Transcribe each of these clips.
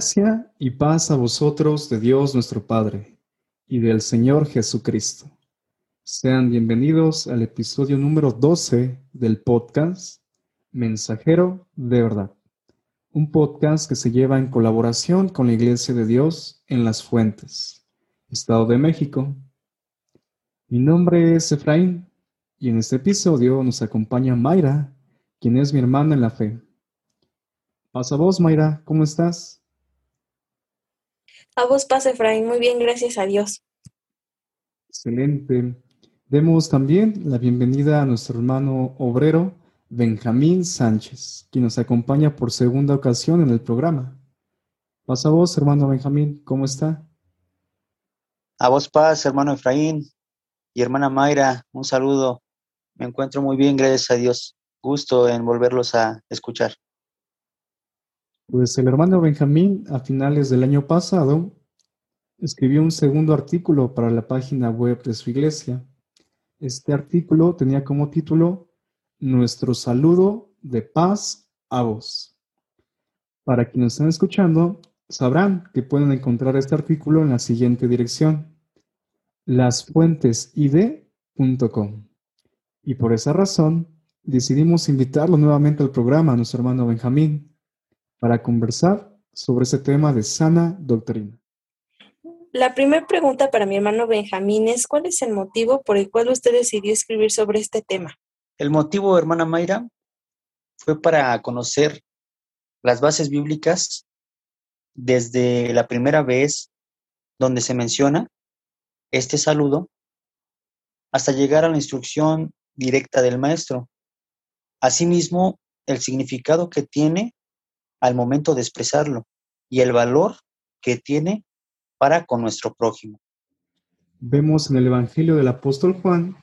Gracia y paz a vosotros de Dios nuestro Padre y del Señor Jesucristo. Sean bienvenidos al episodio número 12 del podcast Mensajero de Verdad, un podcast que se lleva en colaboración con la Iglesia de Dios en Las Fuentes, Estado de México. Mi nombre es Efraín y en este episodio nos acompaña Mayra, quien es mi hermana en la fe. Pasa vos, Mayra, ¿cómo estás? A vos pasa, Efraín. Muy bien, gracias a Dios. Excelente. Demos también la bienvenida a nuestro hermano obrero Benjamín Sánchez, quien nos acompaña por segunda ocasión en el programa. Pasa a vos, hermano Benjamín, ¿cómo está? A vos paz, hermano Efraín y hermana Mayra, un saludo. Me encuentro muy bien, gracias a Dios. Gusto en volverlos a escuchar. Pues el hermano Benjamín a finales del año pasado escribió un segundo artículo para la página web de su iglesia. Este artículo tenía como título Nuestro saludo de paz a vos. Para quienes están escuchando, sabrán que pueden encontrar este artículo en la siguiente dirección, lasfuentesid.com. Y por esa razón, decidimos invitarlo nuevamente al programa nuestro hermano Benjamín para conversar sobre ese tema de sana doctrina. La primera pregunta para mi hermano Benjamín es, ¿cuál es el motivo por el cual usted decidió escribir sobre este tema? El motivo, hermana Mayra, fue para conocer las bases bíblicas desde la primera vez donde se menciona este saludo hasta llegar a la instrucción directa del maestro. Asimismo, el significado que tiene al momento de expresarlo y el valor que tiene para con nuestro prójimo. Vemos en el Evangelio del apóstol Juan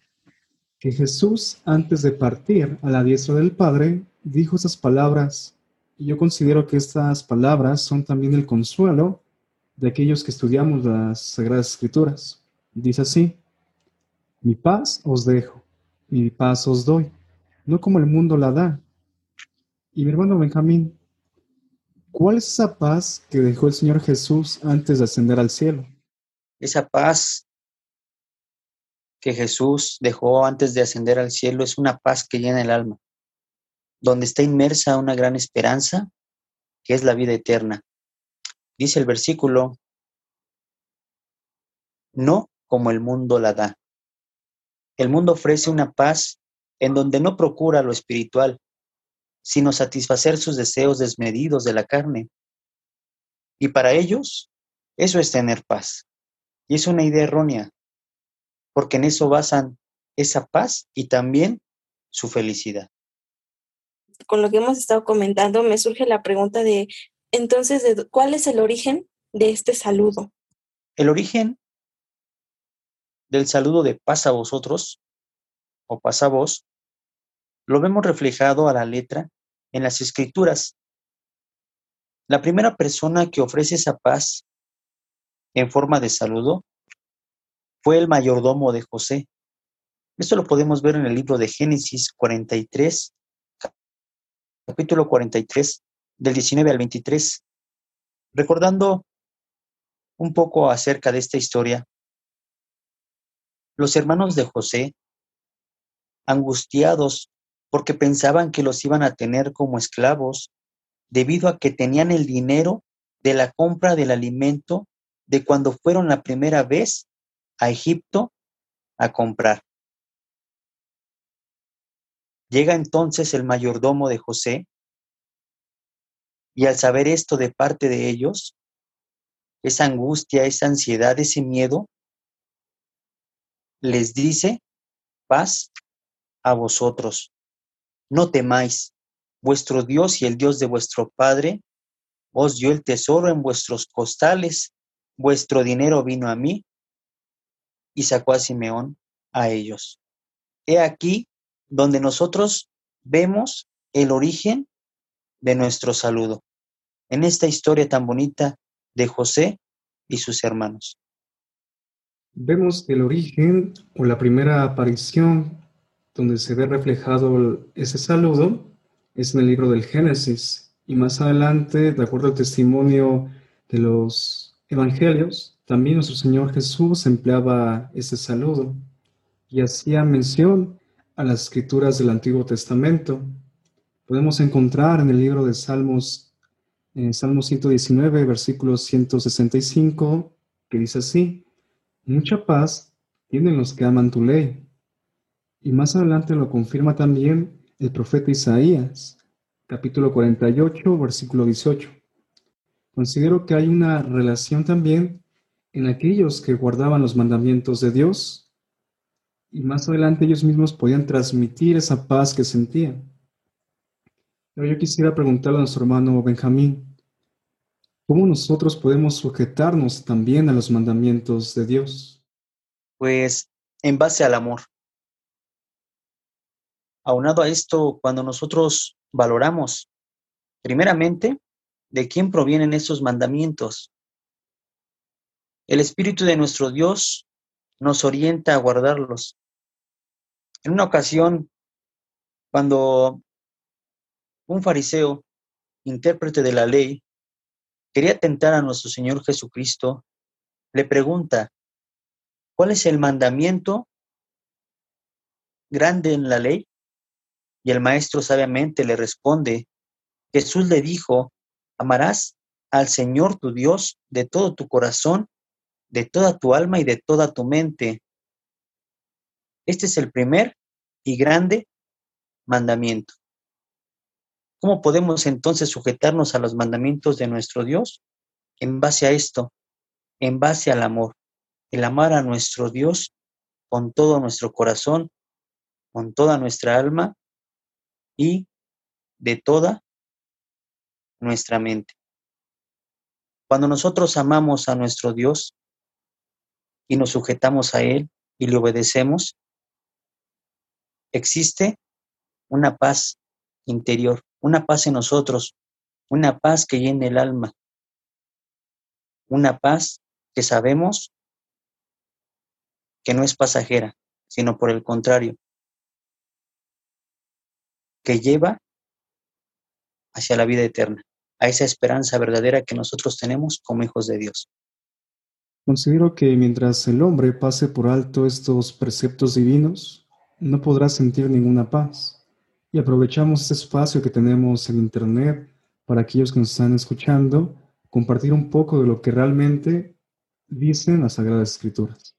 que Jesús, antes de partir a la diestra del Padre, dijo esas palabras, y yo considero que estas palabras son también el consuelo de aquellos que estudiamos las Sagradas Escrituras. Dice así, mi paz os dejo, mi paz os doy, no como el mundo la da. Y mi hermano Benjamín, ¿Cuál es esa paz que dejó el Señor Jesús antes de ascender al cielo? Esa paz que Jesús dejó antes de ascender al cielo es una paz que llena el alma, donde está inmersa una gran esperanza, que es la vida eterna. Dice el versículo, no como el mundo la da. El mundo ofrece una paz en donde no procura lo espiritual, sino satisfacer sus deseos desmedidos de la carne. Y para ellos, eso es tener paz. Y es una idea errónea, porque en eso basan esa paz y también su felicidad. Con lo que hemos estado comentando, me surge la pregunta de, entonces, ¿cuál es el origen de este saludo? El origen del saludo de paz a vosotros o paz a vos lo vemos reflejado a la letra en las escrituras. La primera persona que ofrece esa paz en forma de saludo fue el mayordomo de José. Esto lo podemos ver en el libro de Génesis 43, capítulo 43, del 19 al 23. Recordando un poco acerca de esta historia, los hermanos de José, angustiados porque pensaban que los iban a tener como esclavos debido a que tenían el dinero de la compra del alimento de cuando fueron la primera vez a Egipto a comprar. Llega entonces el mayordomo de José y al saber esto de parte de ellos, esa angustia, esa ansiedad, ese miedo, les dice, paz a vosotros. No temáis, vuestro Dios y el Dios de vuestro Padre os dio el tesoro en vuestros costales, vuestro dinero vino a mí y sacó a Simeón a ellos. He aquí donde nosotros vemos el origen de nuestro saludo, en esta historia tan bonita de José y sus hermanos. Vemos el origen o la primera aparición donde se ve reflejado ese saludo es en el libro del Génesis, Y más adelante, de acuerdo al testimonio de los evangelios, también nuestro Señor Jesús empleaba ese saludo y hacía mención a las escrituras del Antiguo Testamento. Podemos encontrar en el libro de Salmos, en Salmo 119, versículo 165, que dice así, mucha paz tienen los que aman tu ley. Y más adelante lo confirma también el profeta Isaías, capítulo 48, versículo 18. Considero que hay una relación también en aquellos que guardaban los mandamientos de Dios y más adelante ellos mismos podían transmitir esa paz que sentían. Pero yo quisiera preguntarle a nuestro hermano Benjamín, ¿cómo nosotros podemos sujetarnos también a los mandamientos de Dios? Pues en base al amor. Aunado a esto, cuando nosotros valoramos, primeramente, de quién provienen esos mandamientos. El Espíritu de nuestro Dios nos orienta a guardarlos. En una ocasión, cuando un fariseo, intérprete de la ley, quería tentar a nuestro Señor Jesucristo, le pregunta, ¿cuál es el mandamiento grande en la ley? Y el maestro sabiamente le responde, Jesús le dijo, amarás al Señor tu Dios de todo tu corazón, de toda tu alma y de toda tu mente. Este es el primer y grande mandamiento. ¿Cómo podemos entonces sujetarnos a los mandamientos de nuestro Dios? En base a esto, en base al amor, el amar a nuestro Dios con todo nuestro corazón, con toda nuestra alma y de toda nuestra mente. Cuando nosotros amamos a nuestro Dios y nos sujetamos a Él y le obedecemos, existe una paz interior, una paz en nosotros, una paz que llena el alma, una paz que sabemos que no es pasajera, sino por el contrario, que lleva hacia la vida eterna, a esa esperanza verdadera que nosotros tenemos como hijos de Dios. Considero que mientras el hombre pase por alto estos preceptos divinos, no podrá sentir ninguna paz. Y aprovechamos este espacio que tenemos en Internet para aquellos que nos están escuchando, compartir un poco de lo que realmente dicen las Sagradas Escrituras.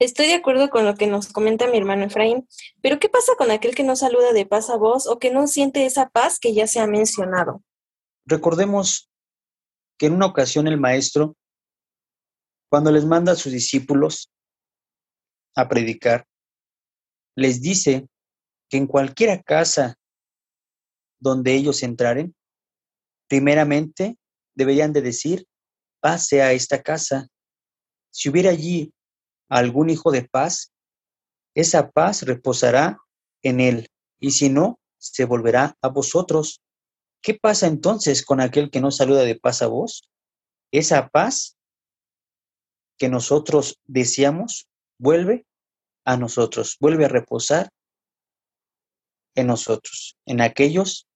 Estoy de acuerdo con lo que nos comenta mi hermano Efraín, pero ¿qué pasa con aquel que no saluda de paz a voz o que no siente esa paz que ya se ha mencionado? Recordemos que en una ocasión el maestro, cuando les manda a sus discípulos a predicar, les dice que en cualquier casa donde ellos entraren, primeramente deberían de decir, pase a esta casa. Si hubiera allí algún hijo de paz, esa paz reposará en él, y si no, se volverá a vosotros. ¿Qué pasa entonces con aquel que no saluda de paz a vos? Esa paz que nosotros deseamos vuelve a nosotros, vuelve a reposar en nosotros, en aquellos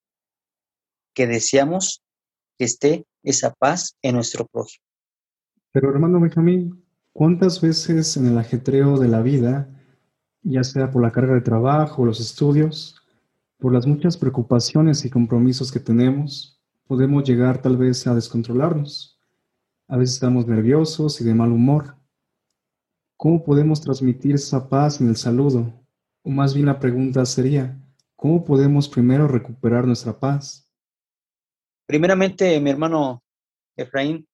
que deseamos que esté esa paz en nuestro prójimo. Pero hermano Benjamín, ¿Cuántas veces en el ajetreo de la vida, ya sea por la carga de trabajo los estudios, por las muchas preocupaciones y compromisos que tenemos, podemos llegar tal vez a descontrolarnos? A veces estamos nerviosos y de mal humor. ¿Cómo podemos transmitir esa paz en el saludo? O más bien la pregunta sería, ¿cómo podemos primero recuperar nuestra paz? Primeramente, mi hermano Efraín,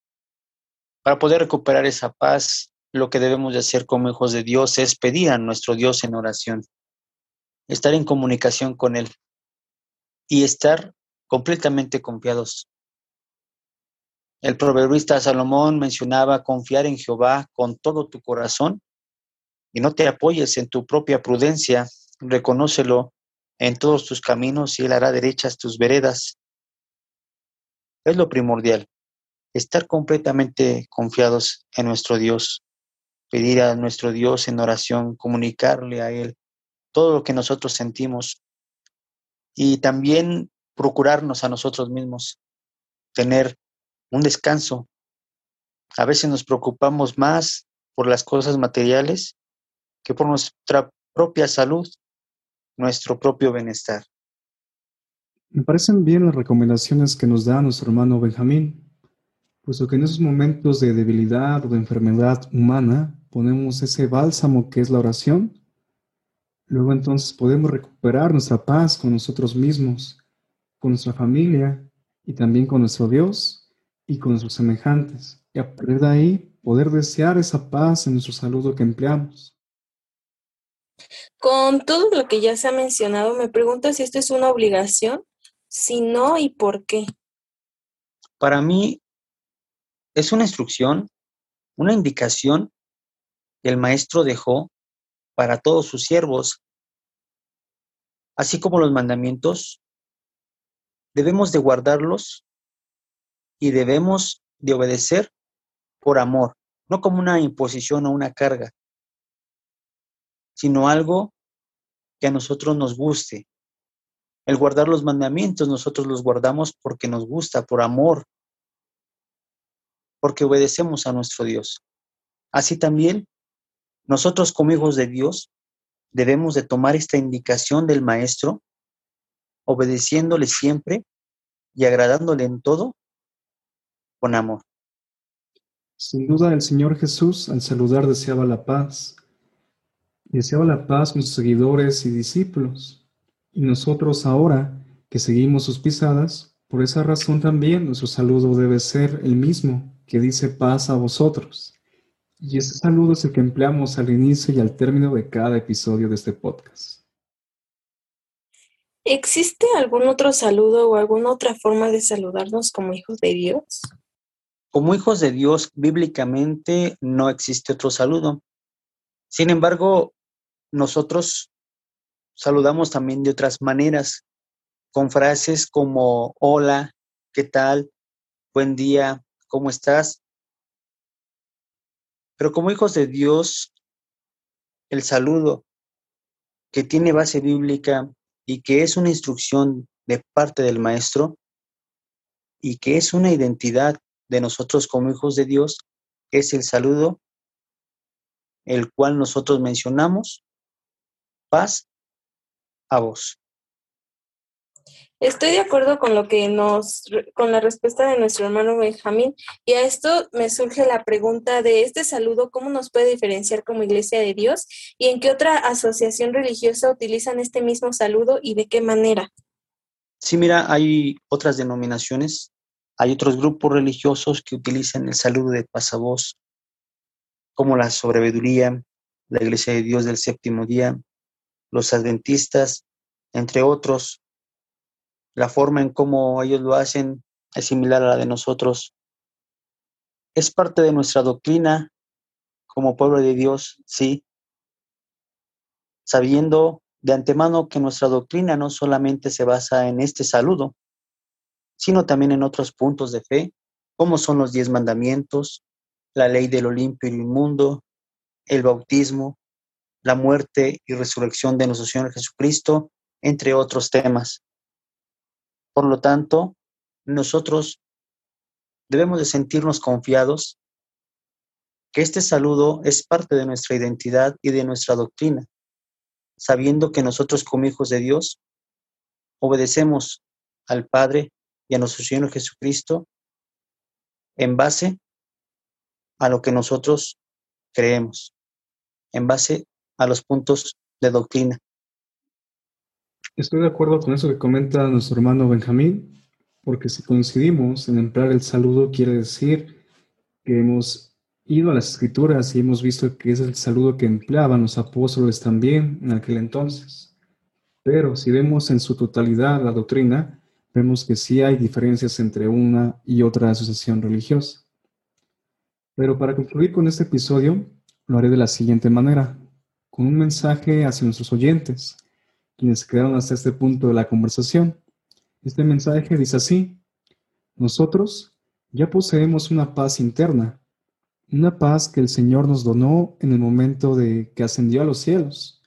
para poder recuperar esa paz, lo que debemos de hacer como hijos de Dios es pedir a nuestro Dios en oración, estar en comunicación con Él y estar completamente confiados. El proverbista Salomón mencionaba confiar en Jehová con todo tu corazón y no te apoyes en tu propia prudencia, reconócelo en todos tus caminos y Él hará derechas tus veredas. Es lo primordial estar completamente confiados en nuestro Dios, pedir a nuestro Dios en oración, comunicarle a Él todo lo que nosotros sentimos y también procurarnos a nosotros mismos, tener un descanso. A veces nos preocupamos más por las cosas materiales que por nuestra propia salud, nuestro propio bienestar. Me parecen bien las recomendaciones que nos da nuestro hermano Benjamín, puesto que en esos momentos de debilidad o de enfermedad humana ponemos ese bálsamo que es la oración, luego entonces podemos recuperar nuestra paz con nosotros mismos, con nuestra familia y también con nuestro Dios y con nuestros semejantes, y a partir de ahí poder desear esa paz en nuestro saludo que empleamos. Con todo lo que ya se ha mencionado, me pregunto si esto es una obligación si no, ¿y por qué? Para mí es una instrucción, una indicación que el maestro dejó para todos sus siervos. Así como los mandamientos, debemos de guardarlos y debemos de obedecer por amor, no como una imposición o una carga, sino algo que a nosotros nos guste, el guardar los mandamientos, nosotros los guardamos porque nos gusta, por amor, porque obedecemos a nuestro Dios. Así también, nosotros como hijos de Dios debemos de tomar esta indicación del Maestro, obedeciéndole siempre y agradándole en todo con amor. Sin duda el Señor Jesús al saludar deseaba la paz. Deseaba la paz con sus seguidores y discípulos. Y nosotros ahora que seguimos sus pisadas, por esa razón también nuestro saludo debe ser el mismo, que dice paz a vosotros. Y ese saludo es el que empleamos al inicio y al término de cada episodio de este podcast. ¿Existe algún otro saludo o alguna otra forma de saludarnos como hijos de Dios? Como hijos de Dios, bíblicamente no existe otro saludo. Sin embargo, nosotros saludamos también de otras maneras, con frases como hola, ¿qué tal? Buen día, ¿cómo estás? Pero como hijos de Dios, el saludo que tiene base bíblica y que es una instrucción de parte del Maestro y que es una identidad de nosotros como hijos de Dios, es el saludo el cual nosotros mencionamos, paz a vos. Estoy de acuerdo con lo que nos, con la respuesta de nuestro hermano Benjamín, y a esto me surge la pregunta de este saludo, ¿cómo nos puede diferenciar como Iglesia de Dios? ¿Y en qué otra asociación religiosa utilizan este mismo saludo y de qué manera? Sí, mira, hay otras denominaciones, hay otros grupos religiosos que utilizan el saludo de pasavoz, como la sobreveduría, la Iglesia de Dios del séptimo día, los adventistas, entre otros. La forma en cómo ellos lo hacen es similar a la de nosotros. Es parte de nuestra doctrina como pueblo de Dios, sí, sabiendo de antemano que nuestra doctrina no solamente se basa en este saludo, sino también en otros puntos de fe, como son los diez mandamientos, la ley del limpio y inmundo, el bautismo, la muerte y resurrección de nuestro Señor Jesucristo, entre otros temas. Por lo tanto, nosotros debemos de sentirnos confiados que este saludo es parte de nuestra identidad y de nuestra doctrina, sabiendo que nosotros como hijos de Dios obedecemos al Padre y a nuestro Señor Jesucristo en base a lo que nosotros creemos, en base a los puntos de doctrina. Estoy de acuerdo con eso que comenta nuestro hermano Benjamín, porque si coincidimos en emplear el saludo, quiere decir que hemos ido a las escrituras y hemos visto que es el saludo que empleaban los apóstoles también en aquel entonces. Pero si vemos en su totalidad la doctrina, vemos que sí hay diferencias entre una y otra asociación religiosa. Pero para concluir con este episodio, lo haré de la siguiente manera con un mensaje hacia nuestros oyentes, quienes quedaron hasta este punto de la conversación. Este mensaje dice así, nosotros ya poseemos una paz interna, una paz que el Señor nos donó en el momento de que ascendió a los cielos.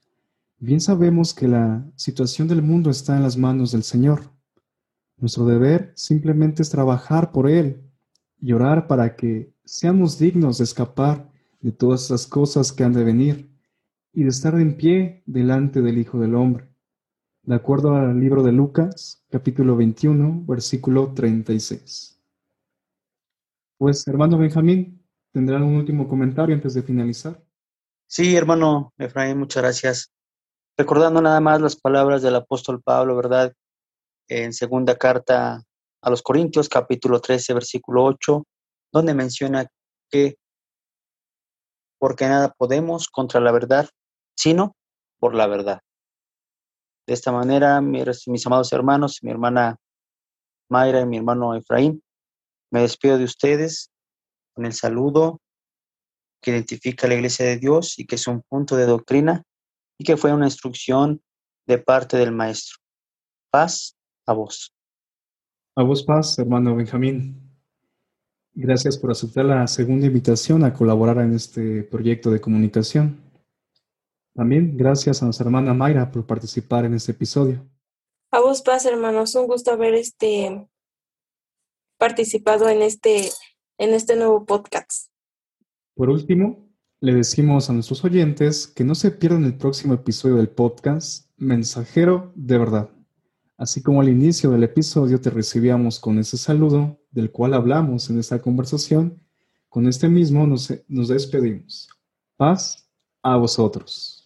Bien sabemos que la situación del mundo está en las manos del Señor. Nuestro deber simplemente es trabajar por Él y orar para que seamos dignos de escapar de todas esas cosas que han de venir y de estar en pie delante del Hijo del Hombre. De acuerdo al libro de Lucas, capítulo 21, versículo 36. Pues, hermano Benjamín, ¿tendrá un último comentario antes de finalizar? Sí, hermano Efraín, muchas gracias. Recordando nada más las palabras del apóstol Pablo, ¿verdad? En segunda carta a los Corintios, capítulo 13, versículo 8, donde menciona que porque nada podemos contra la verdad, sino por la verdad. De esta manera, mis, amados hermanos, mi hermana Mayra y mi hermano Efraín, me despido de ustedes con el saludo que identifica la Iglesia de Dios y que es un punto de doctrina y que fue una instrucción de parte del Maestro. Paz a vos. A vos paz, hermano Benjamín. Gracias por aceptar la segunda invitación a colaborar en este proyecto de comunicación. También gracias a nuestra hermana Mayra por participar en este episodio. A vos paz, hermanos. Un gusto haber este participado en este, en este nuevo podcast. Por último, le decimos a nuestros oyentes que no se pierdan el próximo episodio del podcast Mensajero de Verdad. Así como al inicio del episodio te recibíamos con ese saludo del cual hablamos en esta conversación, con este mismo nos, nos despedimos. Paz a vosotros.